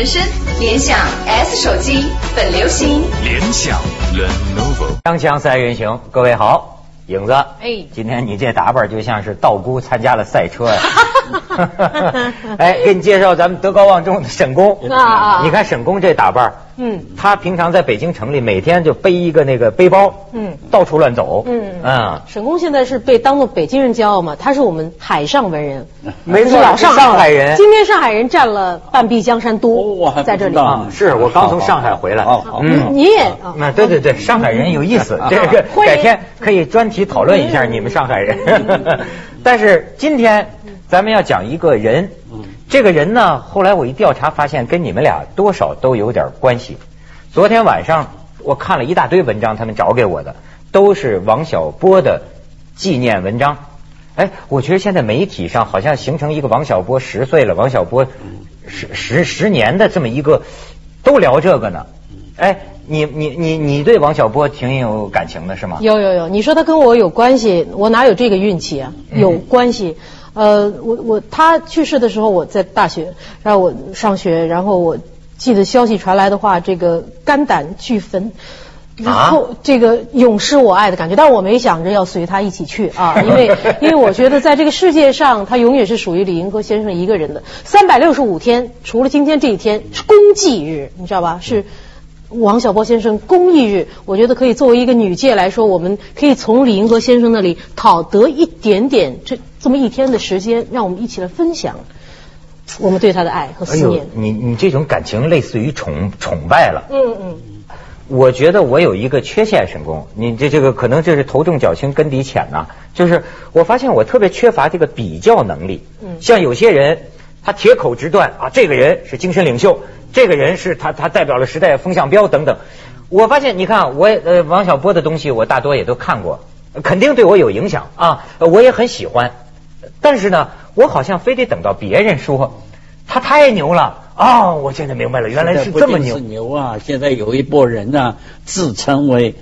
人生，联想 S 手机本流行。联想 Lenovo。锵锵三人行，各位好，影子，哎今天你这打扮就像是道姑参加了赛车呀。哎，给你介绍咱们德高望重的沈工啊啊你看沈工这打扮，嗯。他平常在北京城里每天就背一个那个背包，嗯，到处乱走，嗯。啊，沈工现在是被当做北京人骄傲嘛？他是我们海上文人，没错老上上海人今天上海人占了半壁江山哦多，在这里啊，是我刚从上海回来，嗯。你也啊对对对，上海人有意思，这个改天可以专题讨论一下你们上海人。但是今天咱们要讲一个人，这个人呢，后来我一调查发现跟你们俩多少都有点关系。昨天晚上我看了一大堆文章，他们找给我的都是王小波的纪念文章。哎，我觉得现在媒体上好像形成一个王小波十岁了，王小波十十十年的这么一个，都聊这个呢。哎，你你你你对王小波挺有感情的是吗？有有有，你说他跟我有关系，我哪有这个运气啊？嗯有关系。呃，我我他去世的时候我在大学，然后我上学，然后我记得消息传来的话，这个肝胆俱焚。然后这个永失我爱的感觉，但是我没想着要随他一起去啊，因为 因为我觉得在这个世界上，他永远是属于李银河先生一个人的。三百六十五天，除了今天这一天是公祭日，你知道吧？是王小波先生公益日，我觉得可以作为一个女界来说，我们可以从李银河先生那里讨得一点点这这么一天的时间，让我们一起来分享我们对他的爱和思念。，你你这种感情类似于崇崇拜了。嗯嗯，我觉得我有一个缺陷，沈工，你这这个可能这是头重脚轻根底浅呐、就是我发现我特别缺乏这个比较能力。嗯像有些人他铁口直断啊，这个人是精神领袖，这个人是他他代表了时代风向标等等。我发现你看我呃王小波的东西我大多也都看过，肯定对我有影响啊，呃我也很喜欢。但是呢，我好像非得等到别人说他太牛了啊、我现在明白了，原来是这么牛。牛啊！现在有一波人呢、自称为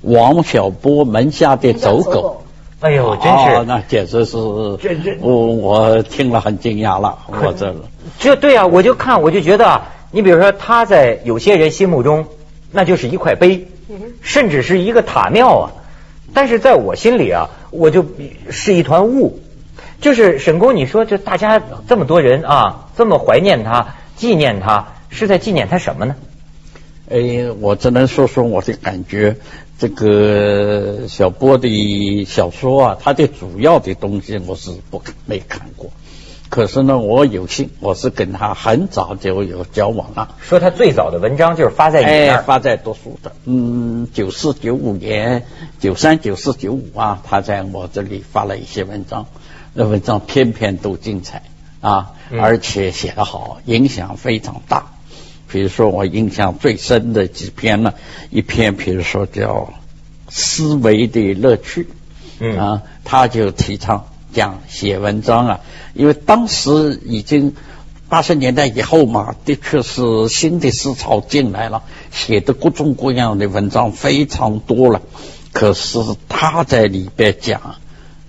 王小波门下的走狗。哎呦，真是。哦那简直是，这这我我听了很惊讶了，我这这对啊，我就看我就觉得啊，你比如说他在有些人心目中，那就是一块碑，甚至是一个塔庙啊。但是在我心里啊，我就是一团雾。就是沈工，你说这大家这么多人啊，这么怀念他、纪念他，是在纪念他什么呢？哎，我只能说说我的感觉。这个小波的小说啊，他的主要的东西我是不没看过，可是呢，我有幸我是跟他很早就有交往了。说他最早的文章就是发在你那哎，儿，发在读书的，嗯，九四九五年、九三、九四、九五啊，他在我这里发了一些文章，那文章篇篇都精彩啊，嗯而且写得好，影响非常大。比如说我印象最深的几篇呢，一篇比如说叫《思维的乐趣》，嗯啊，他就提倡讲写文章啊，因为当时已经八十年代以后嘛，的确是新的思潮进来了，写的各种各样的文章非常多了。可是他在里边讲，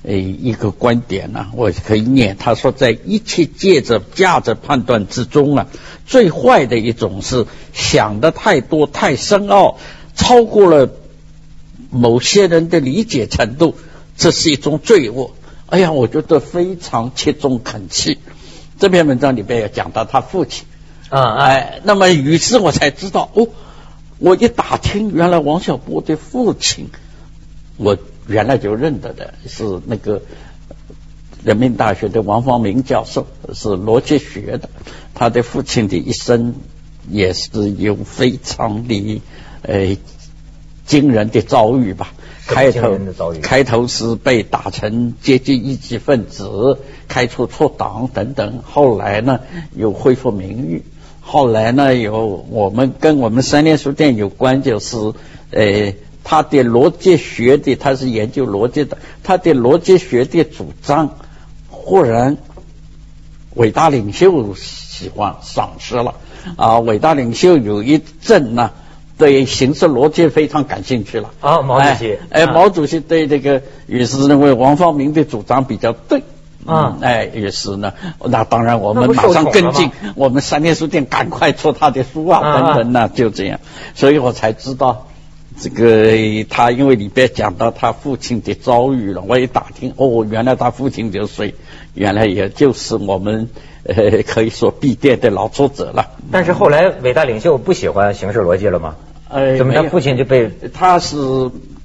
呃，一个观点呢、我可以念。他说，在一切借着价值判断之中啊，最坏的一种是想的太多、太深奥，超过了某些人的理解程度，这是一种罪恶。哎呀，我觉得非常切中肯气。这篇文章里边也讲到他父亲，嗯哎，哎，那么于是我才知道，哦，我一打听，原来王小波的父亲，我原来就认得的是那个人民大学的王方明教授，是逻辑学的，他的父亲的一生也是有非常的呃惊人的遭遇吧。开头开头是被打成阶级异己分子，开除出党等等，后来呢又恢复名誉，后来呢有我们跟我们三联书店有关，就是呃他的逻辑学的，他是研究逻辑的，他的逻辑学的主张忽然伟大领袖喜欢赏识了。啊，伟大领袖有一阵呢。对形式逻辑非常感兴趣了。啊毛主席。哎，毛主席对这个也是认为王方明的主张比较对。啊。哎，于是呢，那当然我们马上跟进，我们三联书店赶快出他的书啊，啊等等呐，就这样，所以我才知道。这个他因为里边讲到他父亲的遭遇了，我一打听，哦，原来他父亲就是，原来也就是我们 呃可以说闭店的老作者了。但是后来伟大领袖不喜欢形式逻辑了吗？呃，怎么他父亲就被他是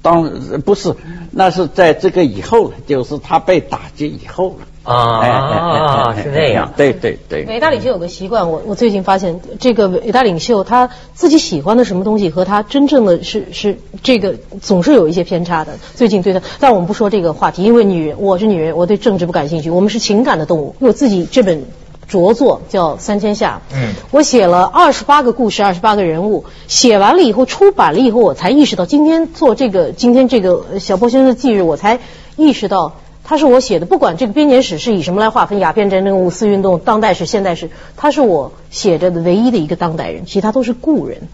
当不是，那是在这个以后了，就是他被打击以后了。啊是那样？对对对。伟大领袖有个习惯，我我最近发现，这个伟大领袖他自己喜欢的什么东西和他真正的是是这个总是有一些偏差的。最近对他，但我们不说这个话题，因为女人我是女人，我对政治不感兴趣，我们是情感的动物。我自己这本着作叫《三千下》，嗯我写了二十八个故事，二十八个人物，写完了以后出版了以后，我才意识到，今天做这个今天这个呃小波先生的忌日，我才意识到。它是我写的，不管这个编年史是以什么来划分，鸦片战争、五四运动、当代史、现代史，他是我写着的唯一的一个当代人，其他都是故人。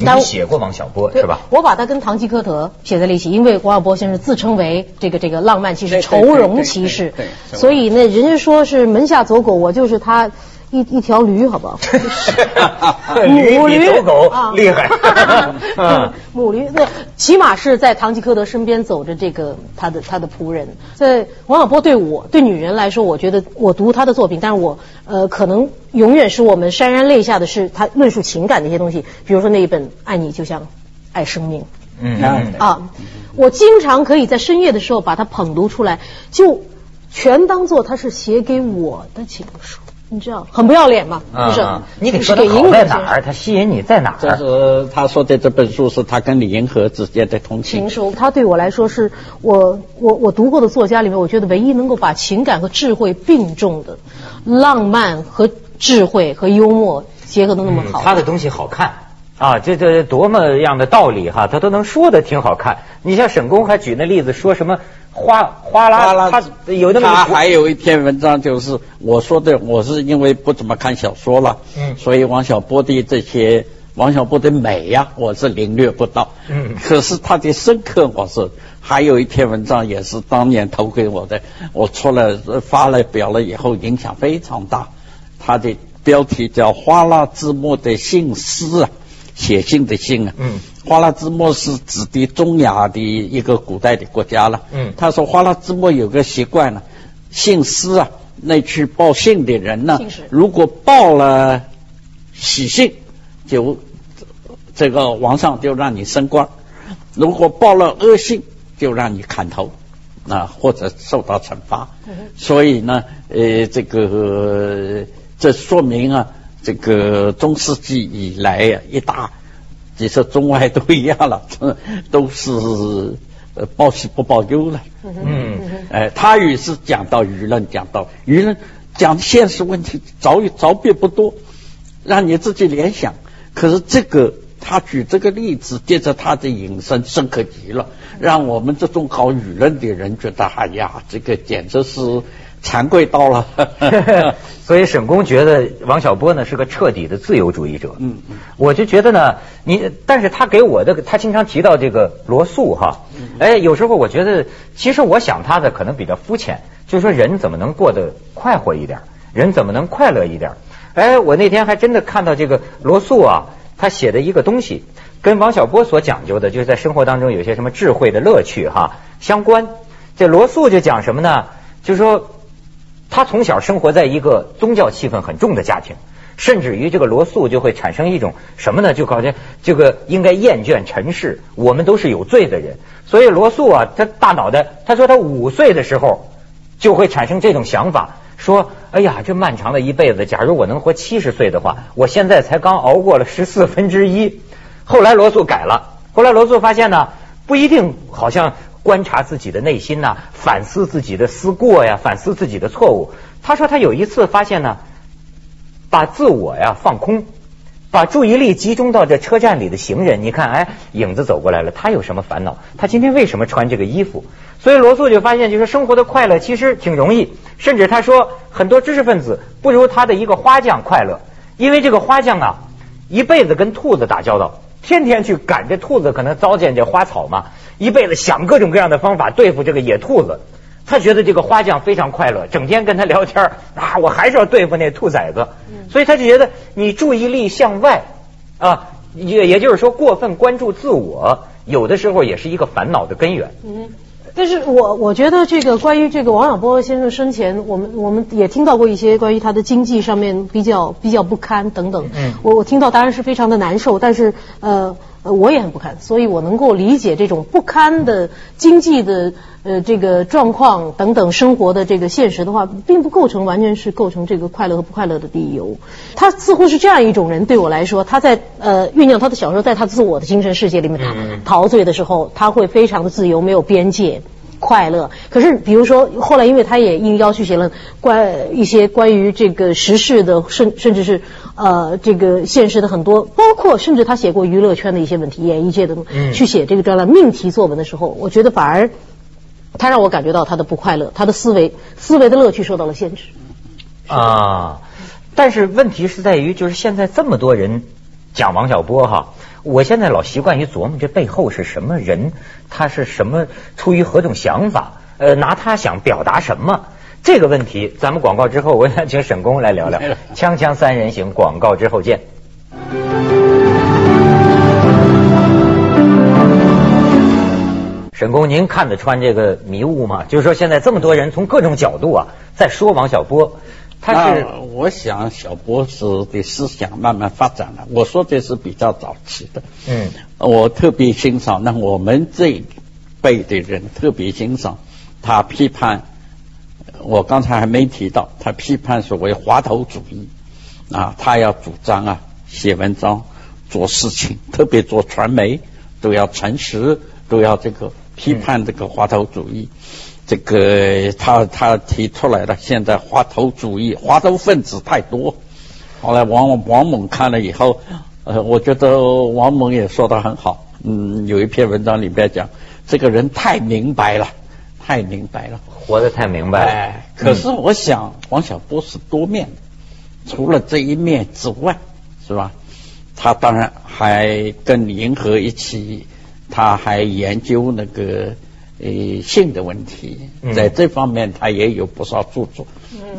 你写过王小波是吧？我把他跟堂吉诃德写在了一起，因为王小波先生自称为这个这个浪漫骑士、愁容骑士所以呢，人家说是门下走狗，我就是他一一条驴，好不好？母驴比走狗啊厉害。嗯母驴那起码是在唐吉诃德身边走着这个他的他的仆人。在王小波对我对女人来说，我觉得我读他的作品，但是我呃可能永远是我们潸然泪下的是他论述情感的一些东西，比如说那一本《爱你就像爱生命》。嗯啊嗯啊，我经常可以在深夜的时候把它捧读出来，就全当做它是写给我的情书，你知道，很不要脸嘛，就是、啊你得是说他好在哪儿？他吸引你在哪儿？就？是他说的这本书是他跟李银河之间的通信情。书，他对我来说是我我我读过的作家里面，我觉得唯一能够把情感和智慧并重的，浪漫和智慧和幽默结合的那么好。嗯他的东西好看啊，这这多么样的道理哈，他都能说的挺好看。你像沈公还举那例子说什么哗哗啦，他有那么他还有一篇文章，就是我说的，我是因为不怎么看小说了，嗯所以王小波的这些王小波的美呀、我是领略不到，嗯可是他的深刻，我是还有一篇文章也是当年投给我的，我出了呃发了表了以后，影响非常大，他的标题叫《花剌之末的信诗》啊。写信的信啊，嗯，花剌子模是指的中亚的一个古代的国家了，嗯。他说花剌子模有个习惯呢，信诗啊，那去报信的人呢，如果报了喜信，就这个皇上就让你升官；如果报了恶信，就让你砍头啊，或者受到惩罚。所以呢，呃，这个这说明啊，这个中世纪以来呀、一大，其实中外都一样了，都是呃报喜不报忧了。嗯哎，他也是讲到舆论，讲到舆论，讲现实问题，着着别不多，让你自己联想。可是这个他举这个例子，接着他的引申深刻极了，让我们这种搞舆论的人觉得，哎呀，这个简直是惭愧到了。所以沈公觉得王小波呢是个彻底的自由主义者。嗯嗯我就觉得呢，你但是他给我的，他经常提到这个罗素哈，嗯哎，有时候我觉得，其实我想他的可能比较肤浅，就是说人怎么能过得快活一点，人怎么能快乐一点？哎，我那天还真的看到这个罗素啊，他写的一个东西，跟王小波所讲究的，就是在生活当中有些什么智慧的乐趣哈相关。这罗素就讲什么呢？就是说。他从小生活在一个宗教气氛很重的家庭，甚至于这个罗素就会产生一种什么呢？就好像这个应该厌倦尘世，我们都是有罪的人。所以罗素啊，他大脑袋，他说他五岁的时候就会产生这种想法，说：哎呀，这漫长的一辈子，假如我能活七十岁的话，我现在才刚熬过了十四分之一。后来罗素改了，后来罗素发现呢，不一定好像。观察自己的内心呐、反思自己的思过呀，反思自己的错误。他说他有一次发现呢，把自我呀放空，把注意力集中到这车站里的行人。你看，哎，影子走过来了，他有什么烦恼？他今天为什么穿这个衣服？所以罗素就发现，就是生活的快乐其实挺容易。甚至他说，很多知识分子不如他的一个花匠快乐，因为这个花匠啊，一辈子跟兔子打交道。天天去赶这兔子，可能糟践这花草嘛，一辈子想各种各样的方法对付这个野兔子。他觉得这个花匠非常快乐，整天跟他聊天儿啊，我还是要对付那兔崽子，所以他就觉得你注意力向外啊，也也就是说过分关注自我，有的时候也是一个烦恼的根源。嗯，但是我我觉得这个关于这个王小波先生生前，我们我们也听到过一些关于他的经济上面比较比较不堪等等。嗯我我听到当然是非常的难受，但是呃呃我也很不堪，所以我能够理解这种不堪的经济的呃这个状况等等生活的这个现实的话，并不构成完全是构成这个快乐和不快乐的理由。他似乎是这样一种人，对我来说，他在呃酝酿他的小说，在他自我的精神世界里面嗯陶醉的时候，他会非常的自由，没有边界。快乐，可是比如说后来，因为他也应邀去写了关一些关于这个时事的，甚甚至是呃这个现实的很多，包括甚至他写过娱乐圈的一些问题、演艺界的，嗯去写这个专栏命题作文的时候，我觉得反而他让我感觉到他的不快乐，他的思维思维的乐趣受到了限制。啊，但是问题是在于，就是现在这么多人讲王小波哈，我现在老习惯于琢磨这背后是什么人，他是什么出于何种想法，呃，拿他想表达什么。这个问题，咱们广告之后，我想请沈工来聊聊。锵锵三人行，广告之后见。沈工，您看得穿这个迷雾吗？就是说，现在这么多人从各种角度啊，在说王小波，他是我想小波子的思想慢慢发展了。我说这是比较早期的，嗯我特别欣赏，那我们这一辈的人特别欣赏他批判。我刚才还没提到，他批判所谓滑头主义啊，他要主张啊写文章、做事情，特别做传媒都要诚实，都要这个批判这个滑头主义。这个他他提出来了，现在滑头主义、滑头分子太多。后来王王猛看了以后，呃，我觉得王猛也说的很好。嗯，有一篇文章里边讲，这个人太明白了，太明白了。活得太明白了。哎，可是我想，王小波是多面的，除了这一面之外，是吧？他当然还跟银河一起，他还研究那个呃性的问题，嗯在这方面他也有不少著作。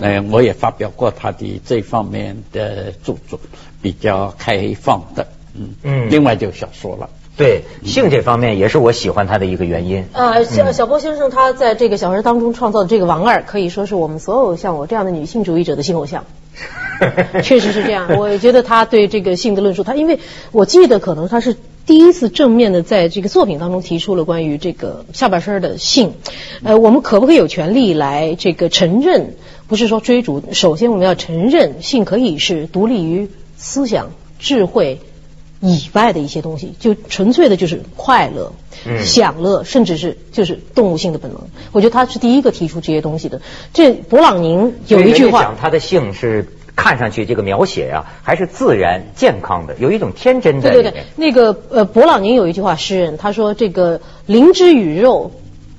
嗯、我也发表过他的这方面的著作，比较开放的。嗯嗯另外就小说了。对性这方面也是我喜欢他的一个原因。呃，小小波先生他在这个小说当中创造的这个王二，可以说是我们所有像我这样的女性主义者的新偶像。确实是这样，我觉得他对这个性的论述，他因为我记得可能他是第一次正面的在这个作品当中提出了关于这个下半身的性，呃，我们可不可以有权利来这个承认？不是说追逐，首先我们要承认性可以是独立于思想、智慧以外的一些东西，就纯粹的就是快乐、嗯享乐，甚至是就是动物性的本能。我觉得他是第一个提出这些东西的。这勃朗宁有一句话讲，他的性是看上去这个描写呀、还是自然健康的，有一种天真的对对。对，那个呃，勃朗宁有一句话，诗人他说这个灵之与肉，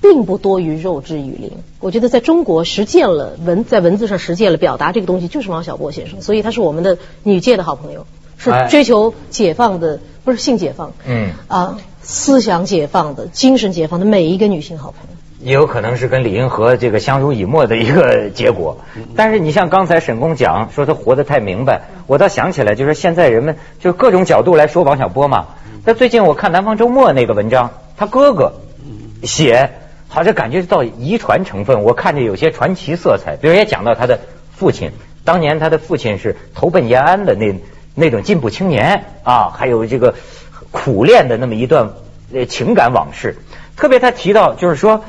并不多于肉之与灵。我觉得在中国实践了文在文字上实践了表达这个东西，就是王小波先生，所以他是我们的女界的好朋友，是哎追求解放的，不是性解放，嗯啊，思想解放的、精神解放的每一个女性好朋友。也有可能是跟李银河这个相濡以沫的一个结果。但是你像刚才沈工讲说他活得太明白，我倒想起来，就是现在人们就各种角度来说王小波嘛。那最近我看《南方周末》那个文章，他哥哥写，好像感觉到遗传成分，我看着有些传奇色彩。比如也讲到他的父亲，当年他的父亲是投奔延安的那那种进步青年啊，还有这个苦练的那么一段呃情感往事。特别他提到就是说，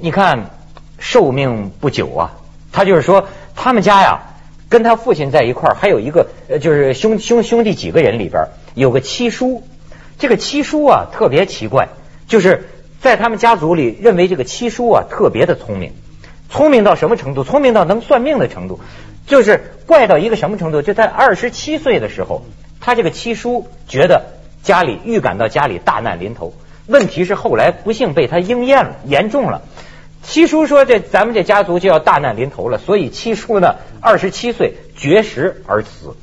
你看寿命不久啊，他就是说他们家呀跟他父亲在一块儿，还有一个呃就是兄兄兄弟几个人里边有个七叔，这个七叔啊特别奇怪，就是在他们家族里认为这个七叔啊特别的聪明，聪明到什么程度？聪明到能算命的程度，就是怪到一个什么程度？就在二十七岁的时候，他这个七叔觉得家里预感到家里大难临头，问题是后来不幸被他应验了，严重了。七叔说：“这咱们这家族就要大难临头了，所以七叔呢，二十七岁绝食而死，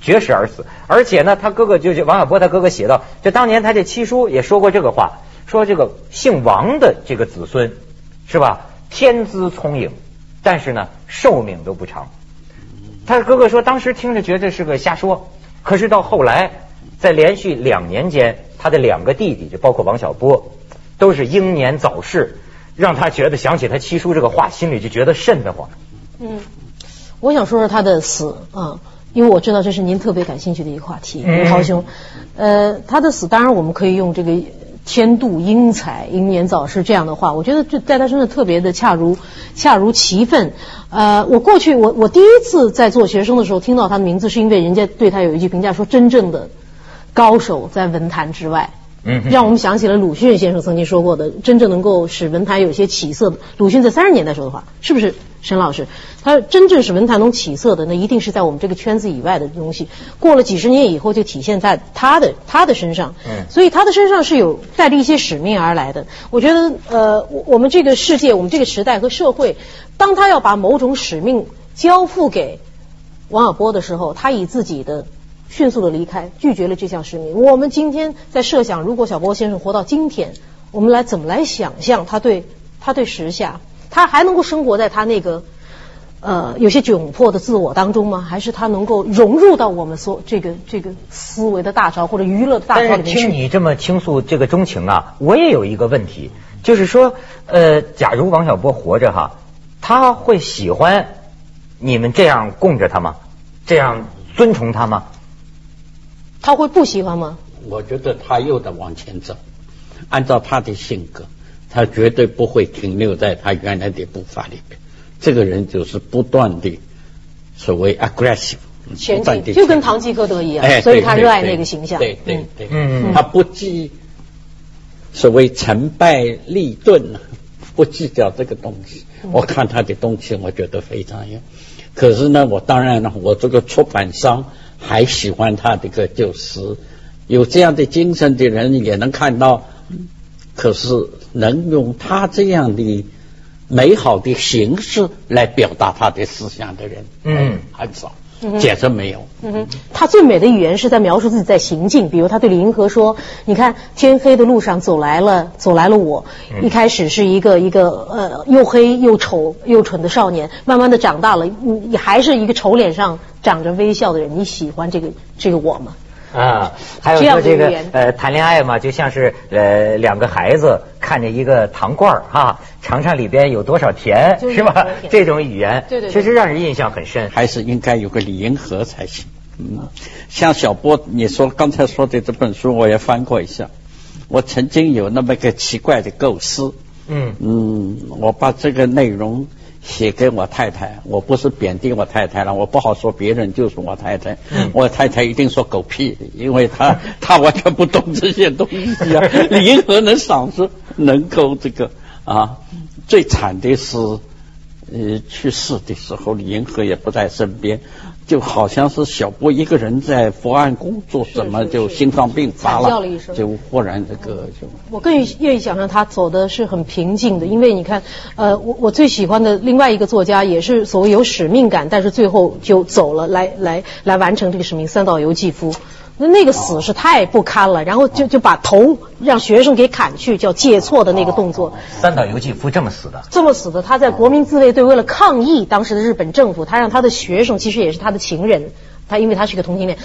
绝食而死。而且呢，他哥哥就是王小波，他哥哥写到，就当年他这七叔也说过这个话，说这个姓王的这个子孙是吧，天资聪颖，但是呢寿命都不长。他哥哥说，当时听着觉得是个瞎说，可是到后来，在连续两年间，他的两个弟弟，就包括王小波，都是英年早逝，让他觉得想起他七叔这个话，心里就觉得瘆得慌。嗯，我想说说他的死啊，因为我知道这是您特别感兴趣的一个话题，嗯豪兄。呃，他的死，当然我们可以用这个天妒英才、英年早逝这样的话，我觉得这在他身上特别的恰如恰如其分。呃，我过去我我第一次在做学生的时候听到他的名字，是因为人家对他有一句评价说，真正的高手在文坛之外。嗯让我们想起了鲁迅先生曾经说过的，真正能够使文坛有些起色的。鲁迅在三十年代说的话，是不是？沈老师，他真正使文坛中起色的，那一定是在我们这个圈子以外的东西。过了几十年以后，就体现在他的他的身上。嗯所以他的身上是有带着一些使命而来的。我觉得，呃，我我们这个世界，我们这个时代和社会，当他要把某种使命交付给王小波的时候，他以自己的迅速的离开，拒绝了这项使命。我们今天在设想，如果小波先生活到今天，我们来怎么来想象他对他对时下，他还能够生活在他那个呃有些窘迫的自我当中吗？还是他能够融入到我们所这个这个思维的大潮或者娱乐的大但是潮里面去？听你这么倾诉这个钟情啊，我也有一个问题，就是说，呃，假如王小波活着哈，他会喜欢你们这样供着他吗？这样尊崇他吗？他会不喜欢吗？我觉得他又得往前走，按照他的性格，他绝对不会停留在他原来的步伐里边。这个人就是不断的所谓 aggressive，前不断地进就跟堂吉诃德一样，哎，所以他热爱那个形象。对对嗯对，嗯他不计所谓成败利钝，不计较这个东西。嗯我看他的东西，我觉得非常有。可是呢，我当然了，我这个出版商还喜欢他这个，就是有这样的精神的人，也能看到。可是能用他这样的美好的形式来表达他的思想的人，嗯很少嗯，简直没有。嗯哼，他最美的语言是在描述自己在行进，比如他对李银河说：“你看，天黑的路上走来了，走来了我。嗯一开始是一个一个呃又黑又丑又蠢的少年，慢慢的长大了，嗯，也还是一个丑脸上长着微笑的人。你喜欢这个这个我吗？啊，还有说这个呃谈恋爱嘛，就像是呃两个孩子看着一个糖罐儿哈，尝尝里边有多少甜，就是是吧？这种语言，对对对确实让人印象很深。还是应该有个李银河才行。嗯，像小波你说刚才说的这本书，我也翻过一下。我曾经有那么个奇怪的构思，嗯嗯，我把这个内容写给我太太，我不是贬低我太太了，我不好说别人，就是我太太。嗯我太太一定说狗屁，因为她 她完全不懂这些东西啊。李银河能赏识，能够这个啊，最惨的是。呃，去世的时候，李银河也不在身边，就好像是小波一个人在伏案工作，怎么就心脏病发了一声就忽然这个就我更愿意想象他走的是很平静的，因为你看，呃，我我最喜欢的另外一个作家也是所谓有使命感，但是最后就走了，来来来完成这个使命。三岛由纪夫，那那个死是太不堪了，然后就就把头让学生给砍去，叫借错的那个动作。三岛由纪夫这么死的，这么死的，他在国民自卫队为了抗议当时的日本政府，他让他的学生，其实也是他的情人，他因为他是个同性恋，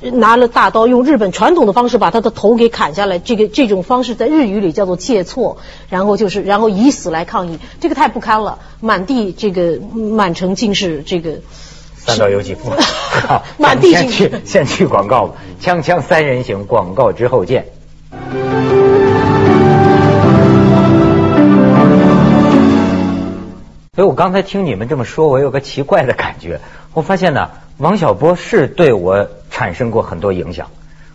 呃拿了大刀，用日本传统的方式把他的头给砍下来。这个这种方式在日语里叫做借错，然后就是然后以死来抗议，这个太不堪了，满地这个满城尽是这个。三岛由纪夫。好，满地先尽去先去广告吧，锵锵三人行，广告之后见。所以我刚才听你们这么说，我有个奇怪的感觉。我发现呢，王小波是对我产生过很多影响，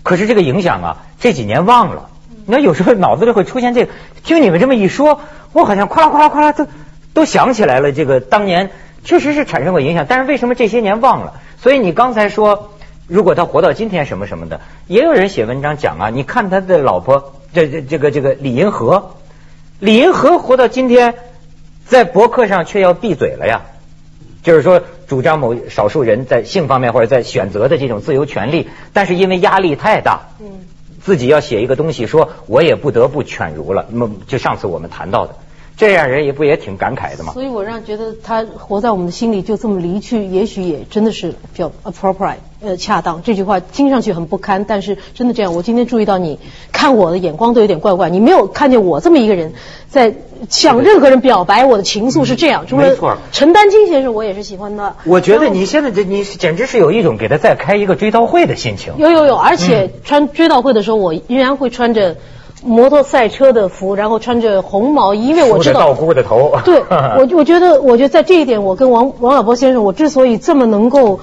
可是这个影响啊，这几年忘了。你看，有时候脑子里会出现这个。听你们这么一说，我好像哗啦哗啦哗啦都都想起来了。这个当年确实是产生过影响，但是为什么这些年忘了？所以你刚才说，如果他活到今天什么什么的，也有人写文章讲啊，你看他的老婆，这这这个这个李银河，李银河活到今天，在博客上却要闭嘴了呀。就是说，主张某少数人在性方面或者在选择的这种自由权利，但是因为压力太大，嗯，自己要写一个东西，说我也不得不犬儒了。那么就上次我们谈到的，这样人也不也挺感慨的吗？所以我让觉得他活在我们的心里就这么离去，也许也真的是比较 appropriate，呃，恰当。这句话听上去很不堪，但是真的这样。我今天注意到你看我的眼光都有点怪怪，你没有看见我这么一个人在向任何人表白我的情愫是这样。除了没错陈丹青先生，我也是喜欢的。我觉得你现在这你简直是有一种给他再开一个追悼会的心情。有有有，而且穿追悼会的时候，我依然会穿着摩托赛车的服，然后穿着红毛衣，因为我知道梳着道姑的头。对，我我觉得，我觉得在这一点，我跟王王小波先生，我之所以这么能够，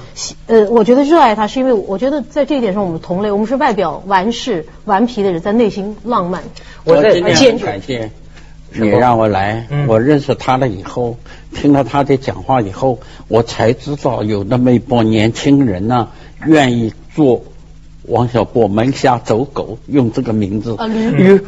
呃，我觉得热爱他，是因为我觉得在这一点上，我们同类，我们是外表顽世顽皮的人，在内心浪漫。我在今天很坚决感谢你让我来，嗯我认识他了以后，听了他的讲话以后，我才知道有那么一波年轻人呢、愿意做王小波门下走狗，用这个名字。啊原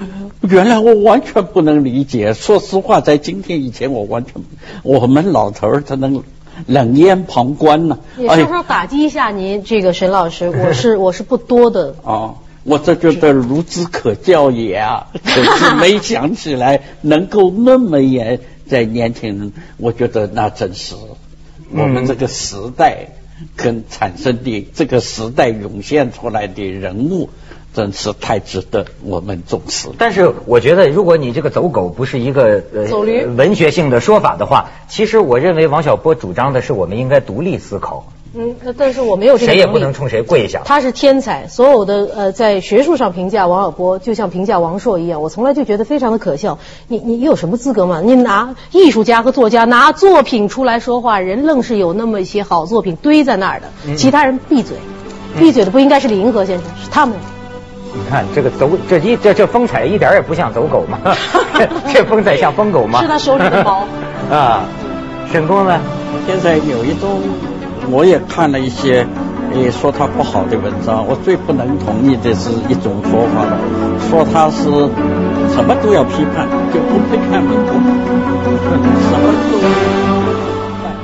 原来我完全不能理解，说实话，在今天以前，我完全我们老头儿才能冷眼旁观呢、也稍稍打击一下您这个沈老师，我是 我是不多的。哦，我这觉得孺子可教也啊，可是没想起来能够那么严在年轻人，我觉得那真是我们这个时代跟产生的这个时代涌现出来的人物，真是太值得我们重视。但是我觉得，如果你这个走狗不是一个呃文学性的说法的话，其实我认为王小波主张的是我们应该独立思考，嗯，但是我没有这个谁也不能冲谁跪下。他是天才，所有的呃在学术上评价王小波，就像评价王朔一样，我从来就觉得非常的可笑。你你有什么资格嘛？你拿艺术家和作家拿作品出来说话，人愣是有那么一些好作品堆在那儿的，嗯其他人闭嘴，闭嘴的不应该是李银河先生，是他们。你看这个走这一这这风采一点也不像走狗嘛，这风采像疯狗吗？是他手里的猫 啊。沈工呢？现在有一种，我也看了一些，诶，说他不好的文章。我最不能同意的是一种说法了，说他是什么都要批判，就不批判美国，什么都。